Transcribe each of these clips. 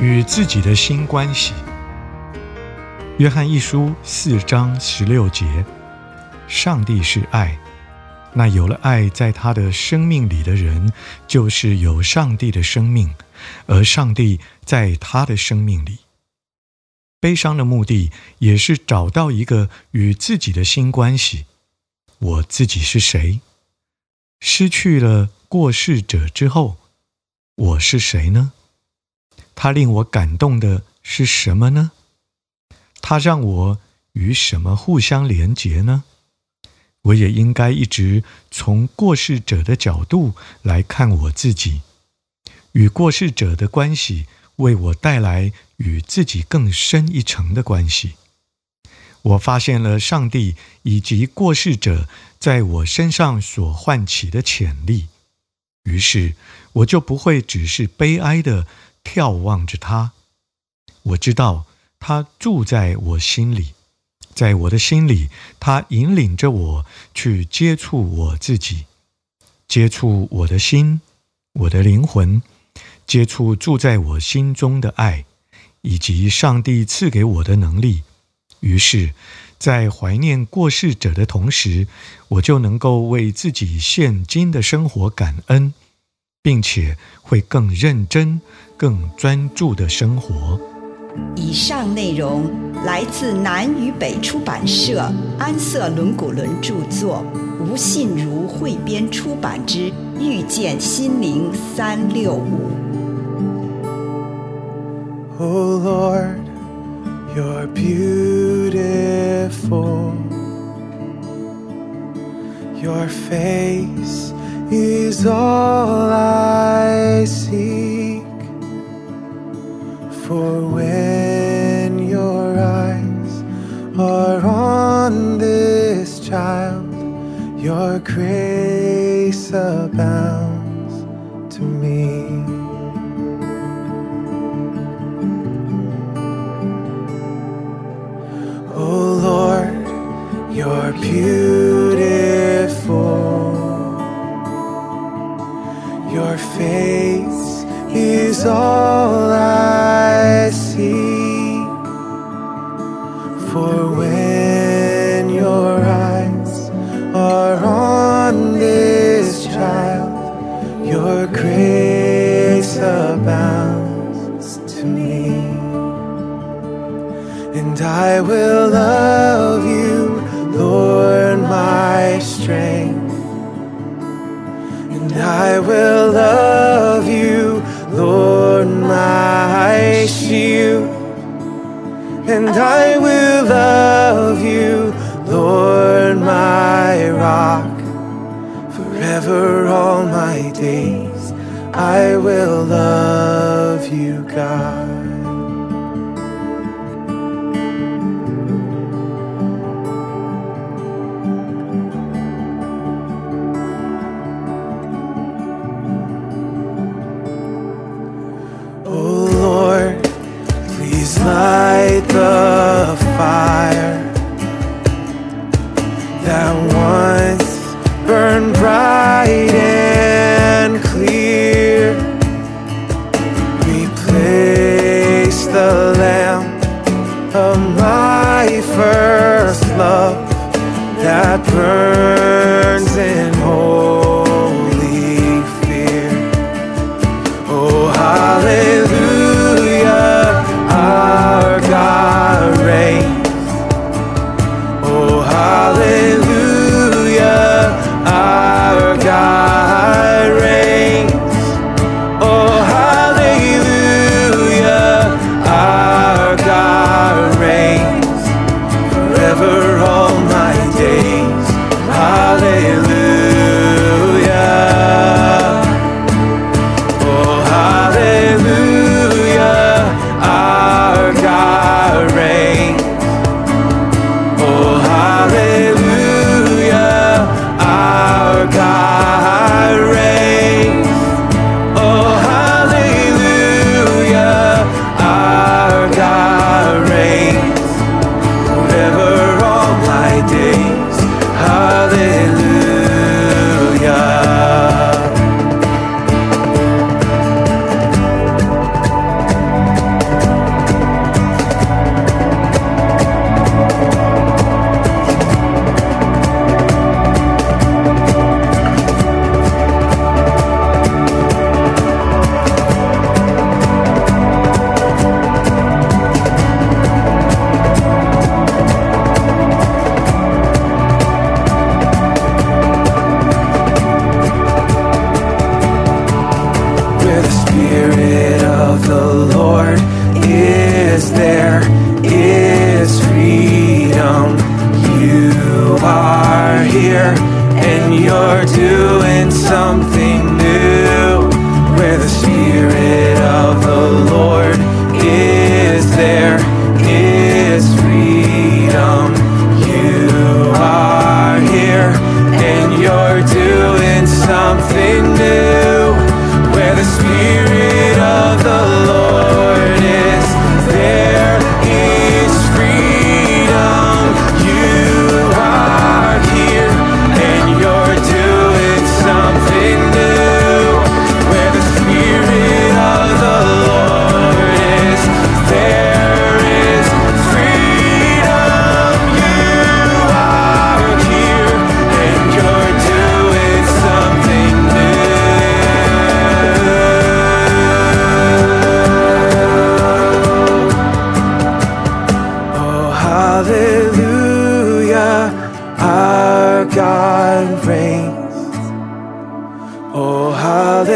与自己的新关系，《约翰一书》四章十六节：上帝是爱，那有了爱在他的生命里的人，就是有上帝的生命，而上帝在他的生命里。悲伤的目的也是找到一个与自己的新关系。我自己是谁？失去了过世者之后，我是谁呢？他令我感动的是什么呢？他让我与什么互相连结呢？我也应该一直从过世者的角度来看我自己，与过世者的关系为我带来与自己更深一层的关系。我发现了上帝以及过世者在我身上所唤起的潜力，于是我就不会只是悲哀的。眺望着他，我知道他住在我心里，在我的心里，他引领着我去接触我自己，接触我的心，我的灵魂，接触住在我心中的爱，以及上帝赐给我的能力。于是，在怀念过世者的同时，我就能够为自己现今的生活感恩。并且会更认真、更专注的生活。以上内容来自南与北出版社安瑟伦古伦著作，吴信如汇编出版之《遇见心灵三六五》。Oh Lord, you're beautiful. Your face is all I seek, for when your eyes are on this child, your grace abounds to me. Oh Lord, you're beautiful. Face is all I see. For when your eyes are on this child, your grace abounds to me. And I will love And I will love you, Lord, my rock. Forever, all my days, I will love you, God. turn. You're doing something new. Where the Spirit God reigns. Oh, hallelujah,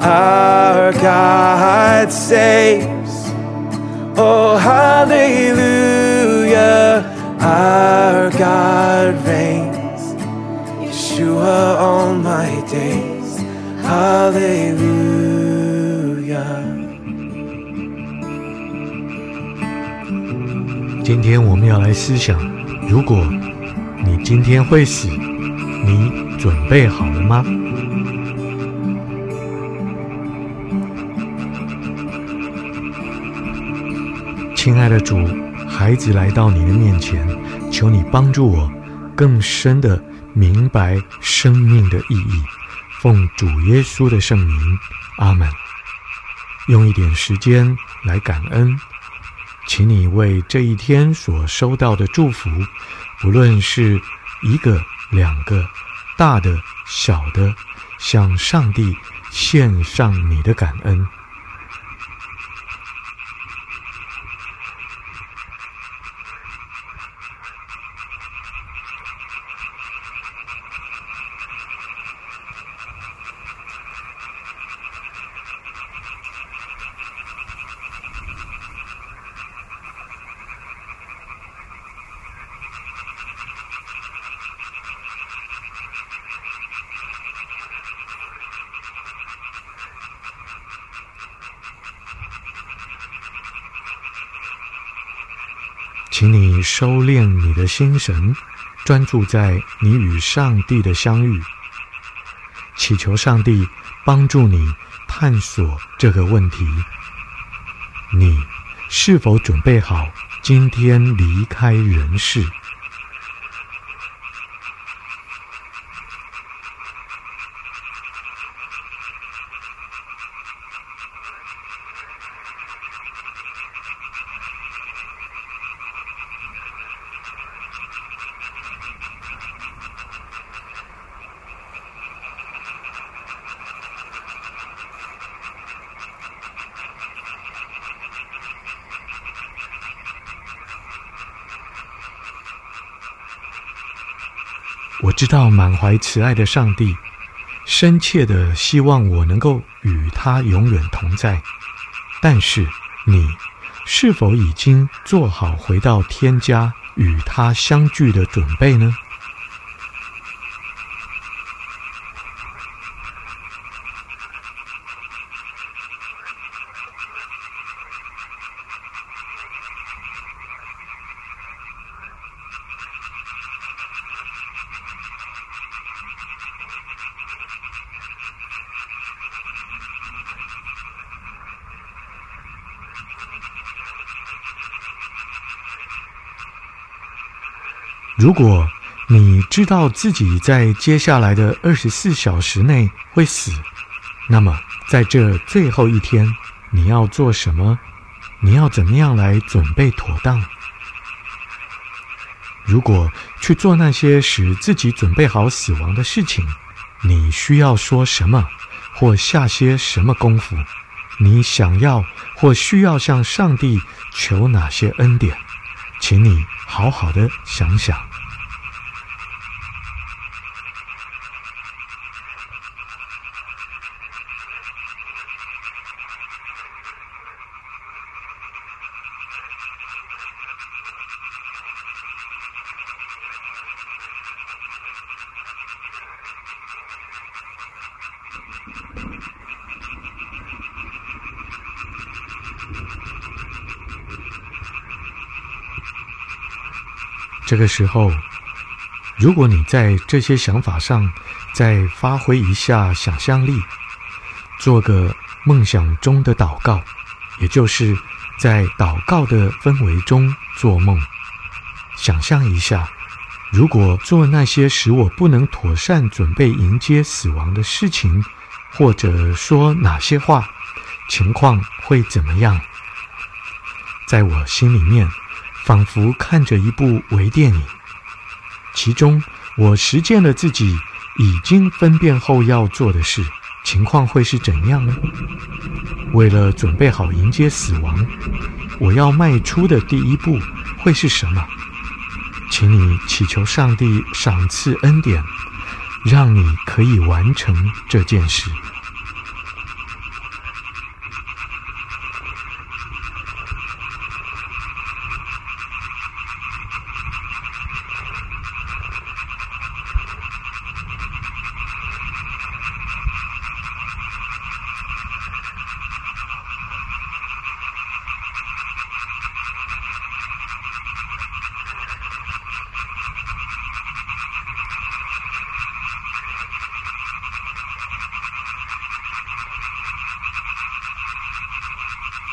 our God saves. Oh, hallelujah, our God reigns. Yeshua all my days, hallelujah. 今天我们要来思想：如果 你今天会死，你准备好了吗？亲爱的主，孩子来到你的面前，求你帮助我更深地明白生命的意义。奉主耶稣的圣名，阿门。用一点时间来感恩。请你为这一天所收到的祝福，无论是一个、两个、大的、小的，向上帝献上你的感恩。请你收敛你的心神，专注在你与上帝的相遇，祈求上帝帮助你探索这个问题：你是否准备好今天离开人世？我知道满怀慈爱的上帝，深切的希望我能够与他永远同在。但是，你是否已经做好回到天家与他相聚的准备呢？如果你知道自己在接下来的二十四小时内会死，那么在这最后一天，你要做什么？你要怎么样来准备妥当？如果去做那些使自己准备好死亡的事情，你需要说什么，或下些什么功夫？你想要或需要向上帝求哪些恩典？请你好好的想想。这个时候，如果你在这些想法上再发挥一下想象力，做个梦想中的祷告，也就是在祷告的氛围中做梦，想象一下，如果做那些使我不能妥善准备迎接死亡的事情，或者说哪些话，情况会怎么样？在我心里面，仿佛看着一部微电影，其中我实践了自己已经分辨后要做的事，情况会是怎样呢？为了准备好迎接死亡，我要迈出的第一步会是什么？请你祈求上帝赏赐恩典，让你可以完成这件事。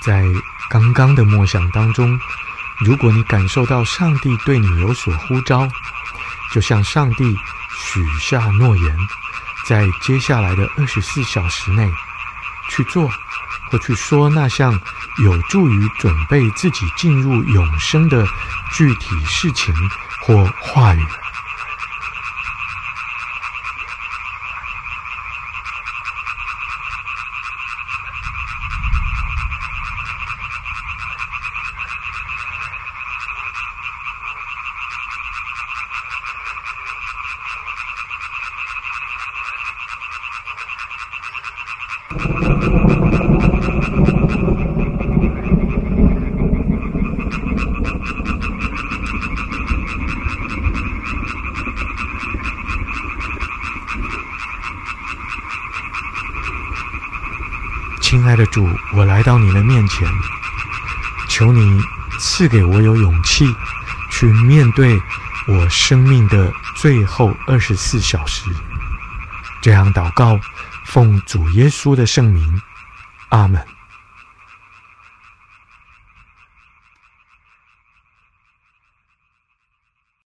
在刚刚的默想当中，如果你感受到上帝对你有所呼召，就向上帝许下诺言，在接下来的二十四小时内去做或去说那项有助于准备自己进入永生的具体事情或话语。亲爱的主，我来到你的面前，求你赐给我有勇气去面对我生命的最后二十四小时。这样祷告，奉主耶稣的圣名，阿门。